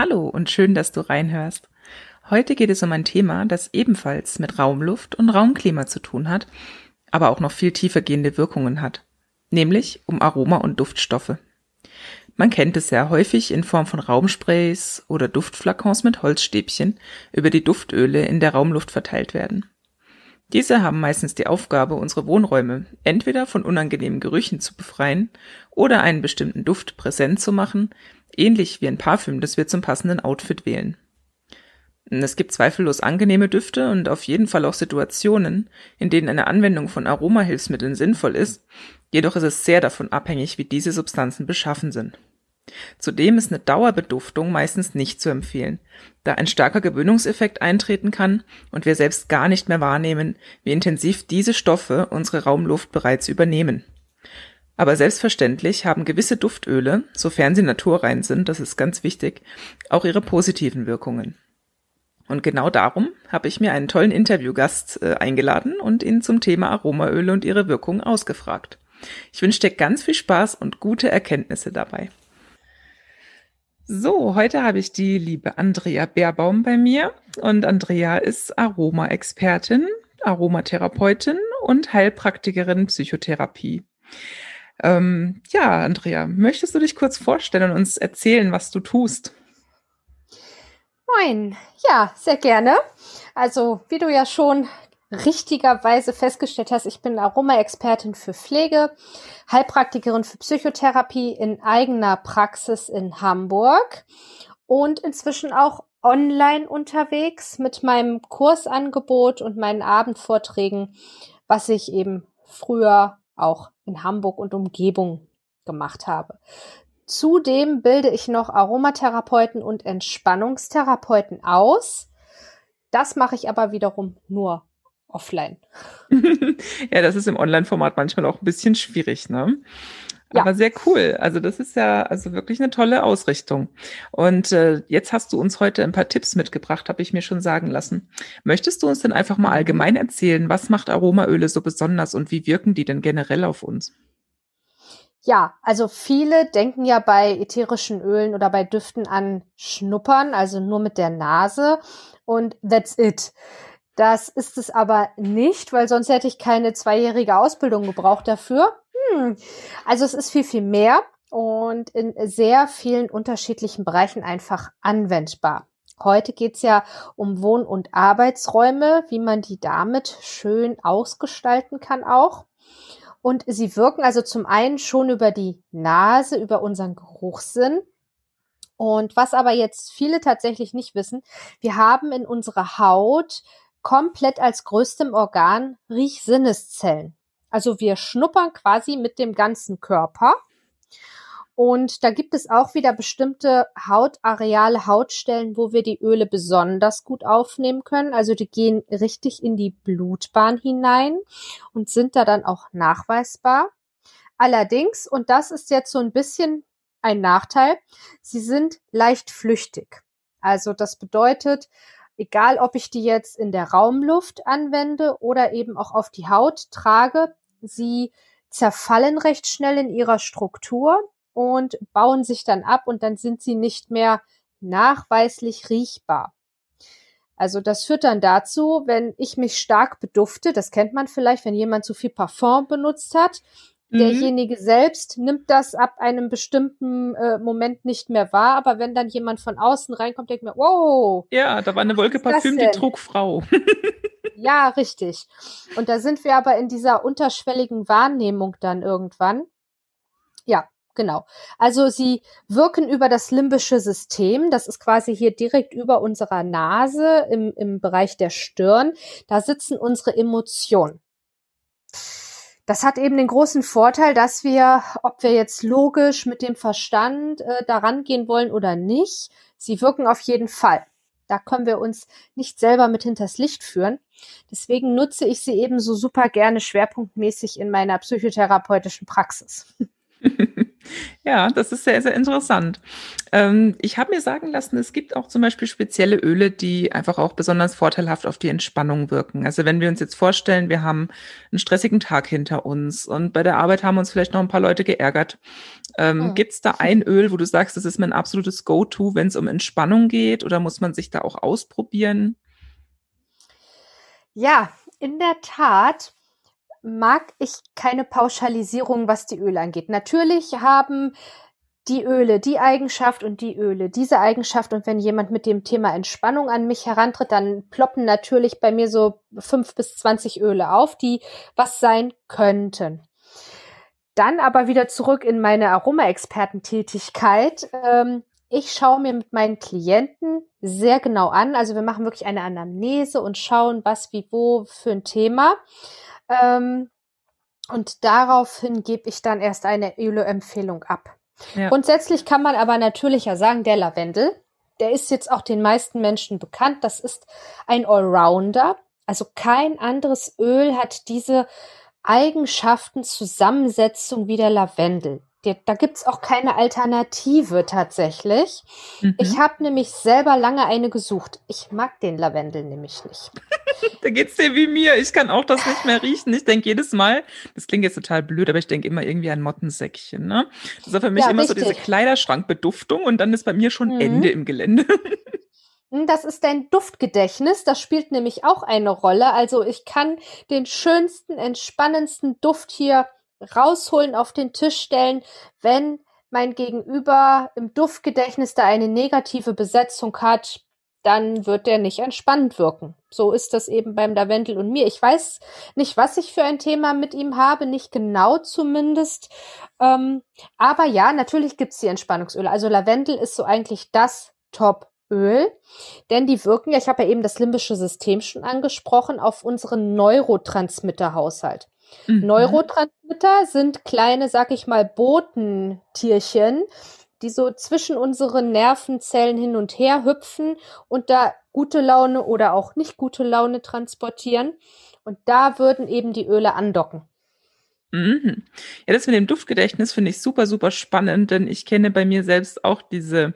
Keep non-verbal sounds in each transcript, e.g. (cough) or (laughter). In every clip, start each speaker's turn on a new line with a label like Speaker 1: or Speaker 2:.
Speaker 1: Hallo und schön, dass du reinhörst. Heute geht es um ein Thema, das ebenfalls mit Raumluft und Raumklima zu tun hat, aber auch noch viel tiefer gehende Wirkungen hat, nämlich um Aroma- und Duftstoffe. Man kennt es sehr häufig in Form von Raumsprays oder Duftflakons mit Holzstäbchen, über die Duftöle in der Raumluft verteilt werden. Diese haben meistens die Aufgabe, unsere Wohnräume entweder von unangenehmen Gerüchen zu befreien oder einen bestimmten Duft präsent zu machen, ähnlich wie ein Parfüm, das wir zum passenden Outfit wählen. Es gibt zweifellos angenehme Düfte und auf jeden Fall auch Situationen, in denen eine Anwendung von Aromahilfsmitteln sinnvoll ist, jedoch ist es sehr davon abhängig, wie diese Substanzen beschaffen sind. Zudem ist eine Dauerbeduftung meistens nicht zu empfehlen, da ein starker Gewöhnungseffekt eintreten kann und wir selbst gar nicht mehr wahrnehmen, wie intensiv diese Stoffe unsere Raumluft bereits übernehmen. Aber selbstverständlich haben gewisse Duftöle, sofern sie naturrein sind, das ist ganz wichtig, auch ihre positiven Wirkungen. Und genau darum habe ich mir einen tollen Interviewgast äh, eingeladen und ihn zum Thema Aromaöle und ihre Wirkung ausgefragt. Ich wünsche dir ganz viel Spaß und gute Erkenntnisse dabei. So, heute habe ich die liebe Andrea Beerbaum bei mir und Andrea ist Aromaexpertin, Aromatherapeutin und Heilpraktikerin Psychotherapie. Ähm, ja, Andrea, möchtest du dich kurz vorstellen und uns erzählen, was du tust?
Speaker 2: Moin, ja, sehr gerne. Also, wie du ja schon richtigerweise festgestellt hast, ich bin Aroma-Expertin für Pflege, Heilpraktikerin für Psychotherapie in eigener Praxis in Hamburg und inzwischen auch online unterwegs mit meinem Kursangebot und meinen Abendvorträgen, was ich eben früher auch in Hamburg und Umgebung gemacht habe. Zudem bilde ich noch Aromatherapeuten und Entspannungstherapeuten aus. Das mache ich aber wiederum nur offline. (laughs)
Speaker 1: ja, das ist im Online-Format manchmal auch ein bisschen schwierig, ne? Ja. Aber sehr cool. Also das ist ja also wirklich eine tolle Ausrichtung. Und äh, jetzt hast du uns heute ein paar Tipps mitgebracht, habe ich mir schon sagen lassen. Möchtest du uns denn einfach mal allgemein erzählen, was macht Aromaöle so besonders und wie wirken die denn generell auf uns?
Speaker 2: Ja, also viele denken ja bei ätherischen Ölen oder bei Düften an Schnuppern, also nur mit der Nase und that's it. Das ist es aber nicht, weil sonst hätte ich keine zweijährige Ausbildung gebraucht dafür. Hm. Also es ist viel, viel mehr und in sehr vielen unterschiedlichen Bereichen einfach anwendbar. Heute geht's ja um Wohn- und Arbeitsräume, wie man die damit schön ausgestalten kann auch. Und sie wirken also zum einen schon über die Nase, über unseren Geruchssinn. Und was aber jetzt viele tatsächlich nicht wissen, wir haben in unserer Haut komplett als größtem Organ Riechsinneszellen. Also wir schnuppern quasi mit dem ganzen Körper. Und da gibt es auch wieder bestimmte Hautareale, Hautstellen, wo wir die Öle besonders gut aufnehmen können. Also die gehen richtig in die Blutbahn hinein und sind da dann auch nachweisbar. Allerdings, und das ist jetzt so ein bisschen ein Nachteil, sie sind leicht flüchtig. Also das bedeutet, egal ob ich die jetzt in der Raumluft anwende oder eben auch auf die Haut trage, sie zerfallen recht schnell in ihrer Struktur und bauen sich dann ab und dann sind sie nicht mehr nachweislich riechbar. Also das führt dann dazu, wenn ich mich stark bedufte, das kennt man vielleicht, wenn jemand zu viel Parfum benutzt hat, Mhm. Derjenige selbst nimmt das ab einem bestimmten äh, Moment nicht mehr wahr, aber wenn dann jemand von außen reinkommt, denkt man, wow.
Speaker 1: Ja, da war eine Wolke Parfüm, die trug Frau. (laughs)
Speaker 2: ja, richtig. Und da sind wir aber in dieser unterschwelligen Wahrnehmung dann irgendwann. Ja, Genau. Also sie wirken über das limbische System. Das ist quasi hier direkt über unserer Nase im, im Bereich der Stirn. Da sitzen unsere Emotionen. Das hat eben den großen Vorteil, dass wir, ob wir jetzt logisch mit dem Verstand äh, daran gehen wollen oder nicht, sie wirken auf jeden Fall. Da können wir uns nicht selber mit hinters Licht führen. Deswegen nutze ich sie eben so super gerne schwerpunktmäßig in meiner psychotherapeutischen Praxis. (laughs)
Speaker 1: Ja, das ist sehr, sehr interessant. Ähm, ich habe mir sagen lassen, es gibt auch zum Beispiel spezielle Öle, die einfach auch besonders vorteilhaft auf die Entspannung wirken. Also wenn wir uns jetzt vorstellen, wir haben einen stressigen Tag hinter uns und bei der Arbeit haben uns vielleicht noch ein paar Leute geärgert. Ähm, oh. Gibt es da ein Öl, wo du sagst, das ist mein absolutes Go-To, wenn es um Entspannung geht oder muss man sich da auch ausprobieren?
Speaker 2: Ja, in der Tat mag ich keine Pauschalisierung, was die Öle angeht. Natürlich haben die Öle die Eigenschaft und die Öle diese Eigenschaft. Und wenn jemand mit dem Thema Entspannung an mich herantritt, dann ploppen natürlich bei mir so fünf bis zwanzig Öle auf, die was sein könnten. Dann aber wieder zurück in meine Aroma-Expertentätigkeit. Ähm, ich schaue mir mit meinen Klienten sehr genau an. Also wir machen wirklich eine Anamnese und schauen, was, wie, wo für ein Thema. Ähm, und daraufhin gebe ich dann erst eine Öle-Empfehlung ab. Ja. Grundsätzlich kann man aber natürlich ja sagen, der Lavendel, der ist jetzt auch den meisten Menschen bekannt. Das ist ein Allrounder. Also kein anderes Öl hat diese Eigenschaften, Zusammensetzung wie der Lavendel da gibt's auch keine Alternative tatsächlich. Mhm. Ich habe nämlich selber lange eine gesucht. Ich mag den Lavendel nämlich nicht.
Speaker 1: Da geht's dir wie mir. Ich kann auch das nicht mehr riechen. Ich denke jedes Mal, das klingt jetzt total blöd, aber ich denke immer irgendwie an Mottensäckchen. Ne? Das ist für mich ja, immer richtig. so diese Kleiderschrankbeduftung und dann ist bei mir schon mhm. Ende im Gelände. (laughs)
Speaker 2: Hm, das ist dein Duftgedächtnis, das spielt nämlich auch eine Rolle. Also ich kann den schönsten, entspannendsten Duft hier rausholen, auf den Tisch stellen, wenn mein Gegenüber im Duftgedächtnis da eine negative Besetzung hat, dann wird der nicht entspannend wirken. So ist das eben beim Lavendel und mir. Ich weiß nicht, was ich für ein Thema mit ihm habe, nicht genau zumindest. Ähm, aber ja, natürlich gibt's die Entspannungsöle. Also Lavendel ist so eigentlich das Top-Öl, denn die wirken ja, ich habe ja eben das limbische System schon angesprochen, auf unseren Neurotransmitterhaushalt. Mhm. Neurotransmitter sind kleine, sag ich mal, Botentierchen, die so zwischen unseren Nervenzellen hin und her hüpfen und da gute Laune oder auch nicht gute Laune transportieren. Und da würden eben die Öle andocken.
Speaker 1: Mhm. Ja, das mit dem Duftgedächtnis finde ich super, super spannend, denn ich kenne bei mir selbst auch diese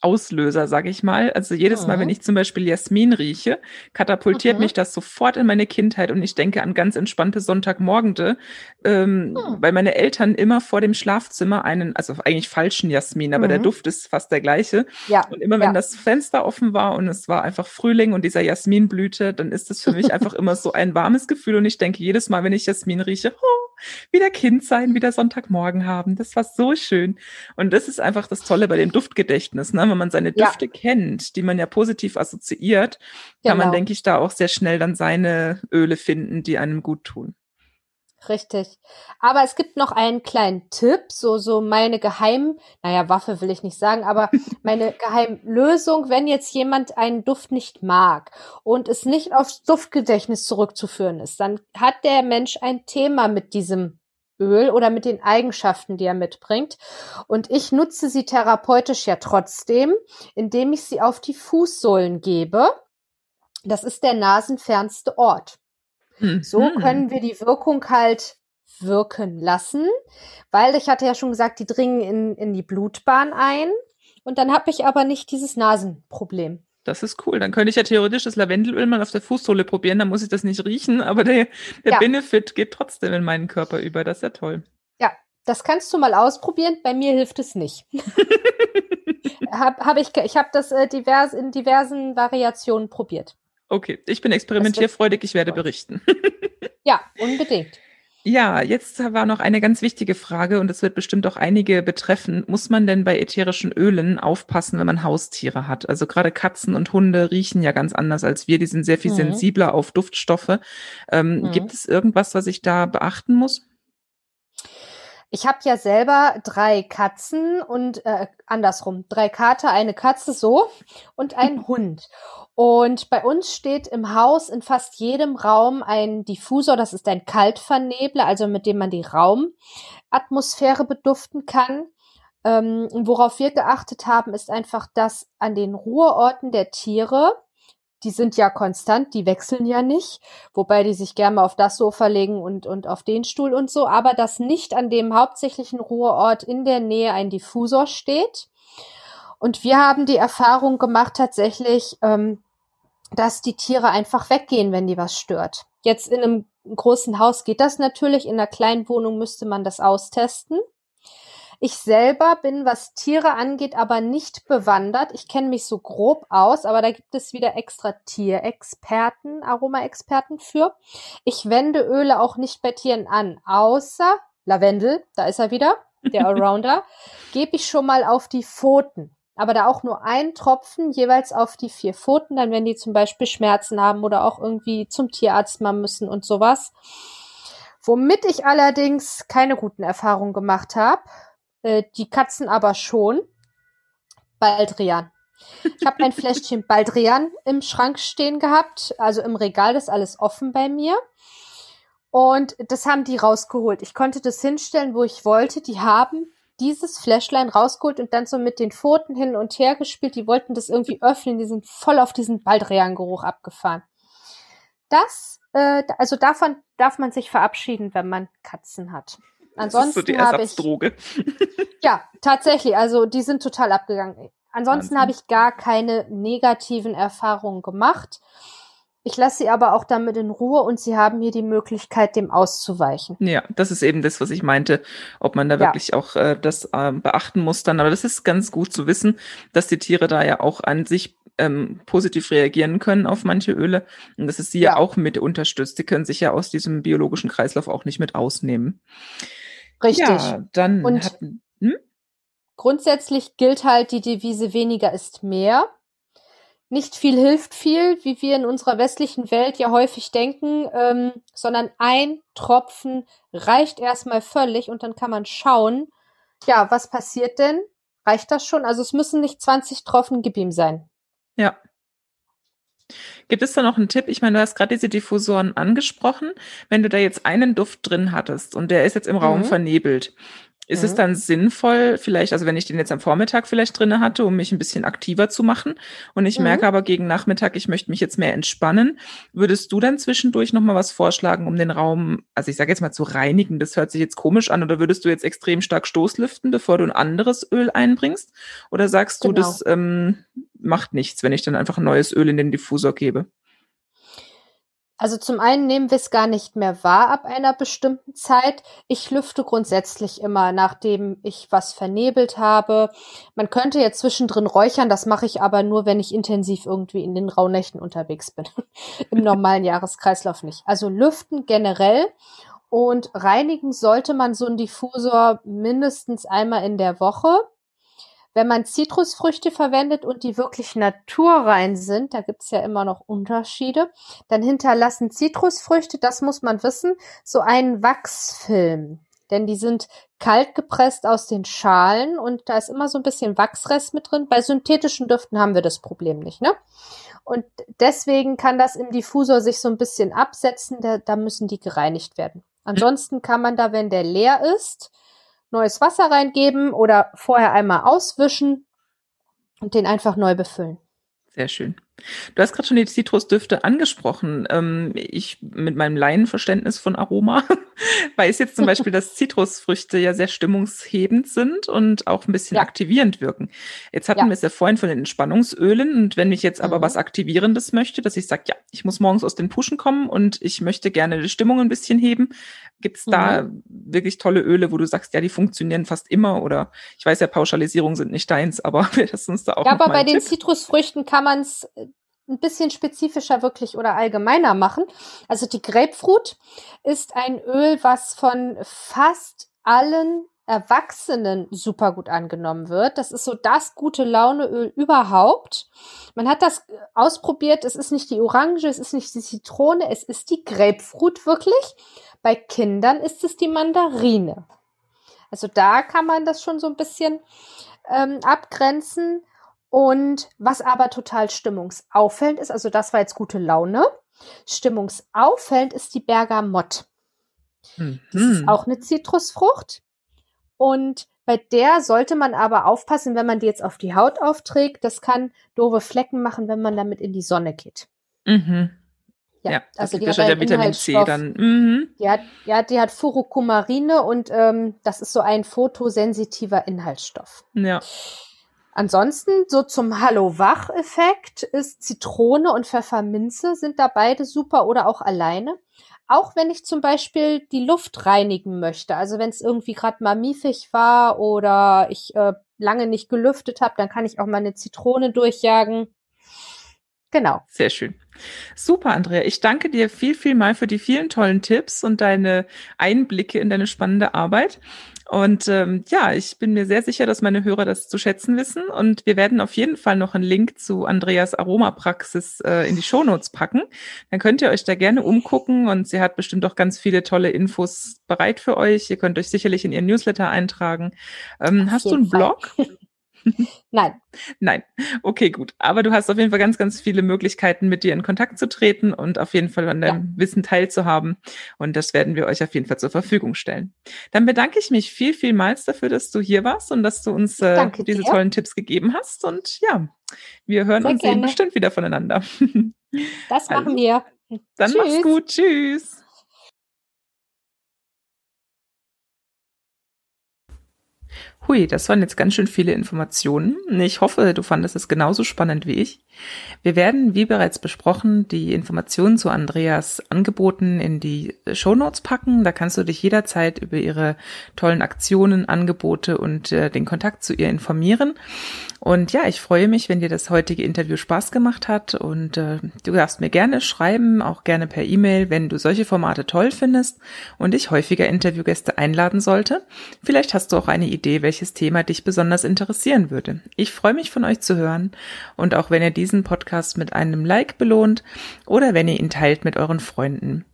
Speaker 1: Auslöser, sage ich mal. Also jedes Mal, wenn mhm. ich zum Beispiel Jasmin rieche, katapultiert mhm. mich das sofort in meine Kindheit und ich denke an ganz entspannte Sonntagmorgende, ähm, mhm. weil meine Eltern immer vor dem Schlafzimmer einen, also eigentlich falschen Jasmin, aber der mhm. Duft ist fast der gleiche. Ja. Und immer wenn ja. das Fenster offen war und es war einfach Frühling und dieser Jasminblüte, dann ist es für mich einfach (laughs) immer so ein warmes Gefühl und ich denke jedes Mal, wenn ich Jasmin rieche, oh, wieder Kind sein, wieder Sonntagmorgen haben. Das war so schön. Und das ist einfach das Tolle bei dem Duftgedächtnis, ne? wenn man seine Düfte ja. kennt, die man ja positiv assoziiert, kann genau. man, denke ich, da auch sehr schnell dann seine Öle finden, die einem gut tun.
Speaker 2: Richtig. Aber es gibt noch einen kleinen Tipp, so, so meine Geheim, naja, Waffe will ich nicht sagen, aber (laughs) meine Geheimlösung, wenn jetzt jemand einen Duft nicht mag und es nicht aufs Duftgedächtnis zurückzuführen ist, dann hat der Mensch ein Thema mit diesem Öl oder mit den Eigenschaften, die er mitbringt. Und ich nutze sie therapeutisch ja trotzdem, indem ich sie auf die Fußsohlen gebe. Das ist der nasenfernste Ort. Mhm. So können wir die Wirkung halt wirken lassen, weil ich hatte ja schon gesagt, die dringen in, in die Blutbahn ein. Und dann habe ich aber nicht dieses Nasenproblem.
Speaker 1: Das ist cool. Dann könnte ich ja theoretisch das Lavendelöl mal auf der Fußsohle probieren, dann muss ich das nicht riechen, aber der, der ja. Benefit geht trotzdem in meinen Körper über. Das ist ja toll.
Speaker 2: Ja, das kannst du mal ausprobieren. Bei mir hilft es nicht. (laughs) hab, hab ich ich habe das äh, divers, in diversen Variationen probiert.
Speaker 1: Okay, ich bin experimentierfreudig, ich werde berichten. (laughs)
Speaker 2: ja, unbedingt.
Speaker 1: Ja, jetzt war noch eine ganz wichtige Frage und das wird bestimmt auch einige betreffen. Muss man denn bei ätherischen Ölen aufpassen, wenn man Haustiere hat? Also gerade Katzen und Hunde riechen ja ganz anders als wir. Die sind sehr viel mhm. sensibler auf Duftstoffe. Ähm, mhm. Gibt es irgendwas, was ich da beachten muss?
Speaker 2: Ich habe ja selber drei Katzen und äh, andersrum, drei Kater, eine Katze so und einen (laughs) Hund. Und bei uns steht im Haus in fast jedem Raum ein Diffusor, das ist ein Kaltvernebler, also mit dem man die Raumatmosphäre beduften kann. Ähm, worauf wir geachtet haben, ist einfach, dass an den Ruheorten der Tiere die sind ja konstant, die wechseln ja nicht, wobei die sich gerne mal auf das Sofa legen und, und auf den Stuhl und so, aber dass nicht an dem hauptsächlichen Ruheort in der Nähe ein Diffusor steht. Und wir haben die Erfahrung gemacht tatsächlich, ähm, dass die Tiere einfach weggehen, wenn die was stört. Jetzt in einem großen Haus geht das natürlich, in einer kleinen Wohnung müsste man das austesten. Ich selber bin, was Tiere angeht, aber nicht bewandert. Ich kenne mich so grob aus, aber da gibt es wieder extra Tierexperten, Aromaexperten für. Ich wende Öle auch nicht bei Tieren an, außer Lavendel, da ist er wieder, der (laughs) Allrounder, gebe ich schon mal auf die Pfoten. Aber da auch nur ein Tropfen jeweils auf die vier Pfoten, dann wenn die zum Beispiel Schmerzen haben oder auch irgendwie zum Tierarzt mal müssen und sowas. Womit ich allerdings keine guten Erfahrungen gemacht habe, äh, die Katzen aber schon. Baldrian. Ich habe ein Fläschchen Baldrian im Schrank stehen gehabt, also im Regal, das ist alles offen bei mir. Und das haben die rausgeholt. Ich konnte das hinstellen, wo ich wollte. Die haben dieses Fläschlein rausgeholt und dann so mit den Pfoten hin und her gespielt. Die wollten das irgendwie öffnen. Die sind voll auf diesen Baldrian-Geruch abgefahren. Das, äh, also davon darf man sich verabschieden, wenn man Katzen hat. Ansonsten
Speaker 1: das ist so die Ersatzdroge.
Speaker 2: Ich, (laughs) ja, tatsächlich. Also die sind total abgegangen. Ansonsten habe ich gar keine negativen Erfahrungen gemacht. Ich lasse sie aber auch damit in Ruhe und sie haben hier die Möglichkeit, dem auszuweichen.
Speaker 1: Ja, das ist eben das, was ich meinte, ob man da ja. wirklich auch äh, das äh, beachten muss dann. Aber das ist ganz gut zu wissen, dass die Tiere da ja auch an sich ähm, positiv reagieren können auf manche Öle und dass es sie ja. ja auch mit unterstützt. Die können sich ja aus diesem biologischen Kreislauf auch nicht mit ausnehmen.
Speaker 2: Richtig.
Speaker 1: Ja, dann
Speaker 2: und hatten, hm? grundsätzlich gilt halt die Devise weniger ist mehr. Nicht viel hilft viel, wie wir in unserer westlichen Welt ja häufig denken, ähm, sondern ein Tropfen reicht erstmal völlig und dann kann man schauen, ja, was passiert denn? Reicht das schon? Also es müssen nicht 20 Tropfen gib ihm sein.
Speaker 1: Ja. Gibt es da noch einen Tipp? Ich meine, du hast gerade diese Diffusoren angesprochen. Wenn du da jetzt einen Duft drin hattest und der ist jetzt im mhm. Raum vernebelt, ist mhm. es dann sinnvoll, vielleicht, also wenn ich den jetzt am Vormittag vielleicht drinne hatte, um mich ein bisschen aktiver zu machen und ich mhm. merke aber gegen Nachmittag, ich möchte mich jetzt mehr entspannen, würdest du dann zwischendurch nochmal was vorschlagen, um den Raum, also ich sage jetzt mal zu reinigen, das hört sich jetzt komisch an, oder würdest du jetzt extrem stark Stoßlüften, bevor du ein anderes Öl einbringst? Oder sagst genau. du, das ähm, macht nichts, wenn ich dann einfach ein neues Öl in den Diffusor gebe?
Speaker 2: Also zum einen nehmen wir es gar nicht mehr wahr ab einer bestimmten Zeit. Ich lüfte grundsätzlich immer, nachdem ich was vernebelt habe. Man könnte jetzt zwischendrin räuchern, das mache ich aber nur, wenn ich intensiv irgendwie in den Rauhnächten unterwegs bin. (laughs) Im normalen Jahreskreislauf nicht. Also lüften generell und reinigen sollte man so einen Diffusor mindestens einmal in der Woche. Wenn man Zitrusfrüchte verwendet und die wirklich naturrein sind, da gibt's ja immer noch Unterschiede, dann hinterlassen Zitrusfrüchte, das muss man wissen, so einen Wachsfilm. Denn die sind kalt gepresst aus den Schalen und da ist immer so ein bisschen Wachsrest mit drin. Bei synthetischen Düften haben wir das Problem nicht, ne? Und deswegen kann das im Diffusor sich so ein bisschen absetzen, da, da müssen die gereinigt werden. Ansonsten kann man da, wenn der leer ist, neues Wasser reingeben oder vorher einmal auswischen und den einfach neu befüllen.
Speaker 1: Sehr schön. Du hast gerade schon die Zitrusdüfte angesprochen. Ähm, ich mit meinem Laienverständnis von Aroma (laughs) weiß jetzt zum Beispiel, dass Zitrusfrüchte ja sehr stimmungshebend sind und auch ein bisschen ja. aktivierend wirken. Jetzt hatten ja. wir es ja vorhin von den Entspannungsölen und wenn ich jetzt aber mhm. was Aktivierendes möchte, dass ich sage, ja, ich muss morgens aus den Puschen kommen und ich möchte gerne die Stimmung ein bisschen heben, gibt es mhm. da wirklich tolle Öle, wo du sagst, ja, die funktionieren fast immer oder ich weiß ja, Pauschalisierungen sind nicht deins, aber (laughs) wäre das uns da auch Ja,
Speaker 2: aber bei den Zitrusfrüchten kann man es ein bisschen spezifischer wirklich oder allgemeiner machen. Also die Grapefruit ist ein Öl, was von fast allen Erwachsenen super gut angenommen wird. Das ist so das gute Launeöl überhaupt. Man hat das ausprobiert. Es ist nicht die Orange, es ist nicht die Zitrone, es ist die Grapefruit wirklich. Bei Kindern ist es die Mandarine. Also da kann man das schon so ein bisschen ähm, abgrenzen. Und was aber total stimmungsauffällend ist, also das war jetzt gute Laune. Stimmungsauffällend ist die Bergamott. Mhm. Das ist auch eine Zitrusfrucht. Und bei der sollte man aber aufpassen, wenn man die jetzt auf die Haut aufträgt. Das kann doofe Flecken machen, wenn man damit in die Sonne geht.
Speaker 1: Mhm. Ja, ja also die hat ja Vitamin C dann. Mhm.
Speaker 2: Die hat, ja, die hat Furokumarine und ähm, das ist so ein photosensitiver Inhaltsstoff.
Speaker 1: Ja.
Speaker 2: Ansonsten so zum Hallo-Wach-Effekt ist Zitrone und Pfefferminze sind da beide super oder auch alleine. Auch wenn ich zum Beispiel die Luft reinigen möchte, also wenn es irgendwie gerade mal miefig war oder ich äh, lange nicht gelüftet habe, dann kann ich auch mal eine Zitrone durchjagen. Genau.
Speaker 1: Sehr schön. Super, Andrea. Ich danke dir viel, viel mal für die vielen tollen Tipps und deine Einblicke in deine spannende Arbeit. Und ähm, ja, ich bin mir sehr sicher, dass meine Hörer das zu schätzen wissen. Und wir werden auf jeden Fall noch einen Link zu Andreas Aromapraxis äh, in die Shownotes packen. Dann könnt ihr euch da gerne umgucken und sie hat bestimmt auch ganz viele tolle Infos bereit für euch. Ihr könnt euch sicherlich in ihren Newsletter eintragen. Ähm, hast du einen Blog? (laughs)
Speaker 2: Nein.
Speaker 1: Nein. Okay, gut. Aber du hast auf jeden Fall ganz, ganz viele Möglichkeiten, mit dir in Kontakt zu treten und auf jeden Fall an deinem ja. Wissen teilzuhaben. Und das werden wir euch auf jeden Fall zur Verfügung stellen. Dann bedanke ich mich viel, vielmals dafür, dass du hier warst und dass du uns äh, diese dir. tollen Tipps gegeben hast. Und ja, wir hören Sehr und sehen bestimmt wieder voneinander.
Speaker 2: Das (laughs) machen also, wir.
Speaker 1: Dann Tschüss. mach's gut. Tschüss. Hui, das waren jetzt ganz schön viele Informationen. Ich hoffe, du fandest es genauso spannend wie ich. Wir werden, wie bereits besprochen, die Informationen zu Andreas Angeboten in die Shownotes packen. Da kannst du dich jederzeit über ihre tollen Aktionen, Angebote und äh, den Kontakt zu ihr informieren. Und ja, ich freue mich, wenn dir das heutige Interview Spaß gemacht hat und äh, du darfst mir gerne schreiben, auch gerne per E-Mail, wenn du solche Formate toll findest und ich häufiger Interviewgäste einladen sollte. Vielleicht hast du auch eine Idee, welches Thema dich besonders interessieren würde. Ich freue mich von euch zu hören und auch wenn ihr diesen Podcast mit einem Like belohnt oder wenn ihr ihn teilt mit euren Freunden.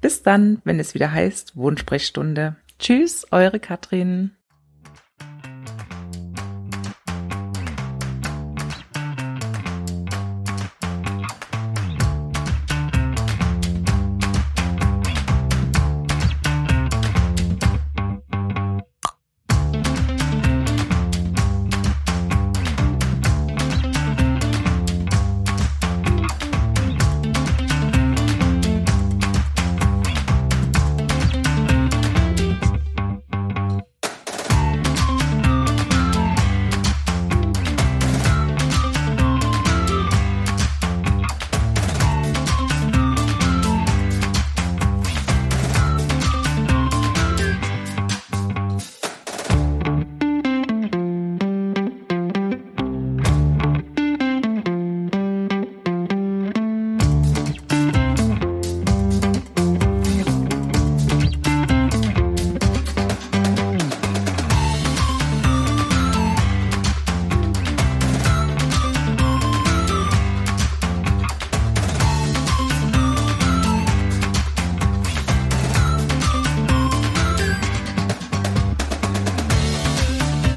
Speaker 1: Bis dann, wenn es wieder heißt Wohnsprechstunde. Tschüss, eure Katrin.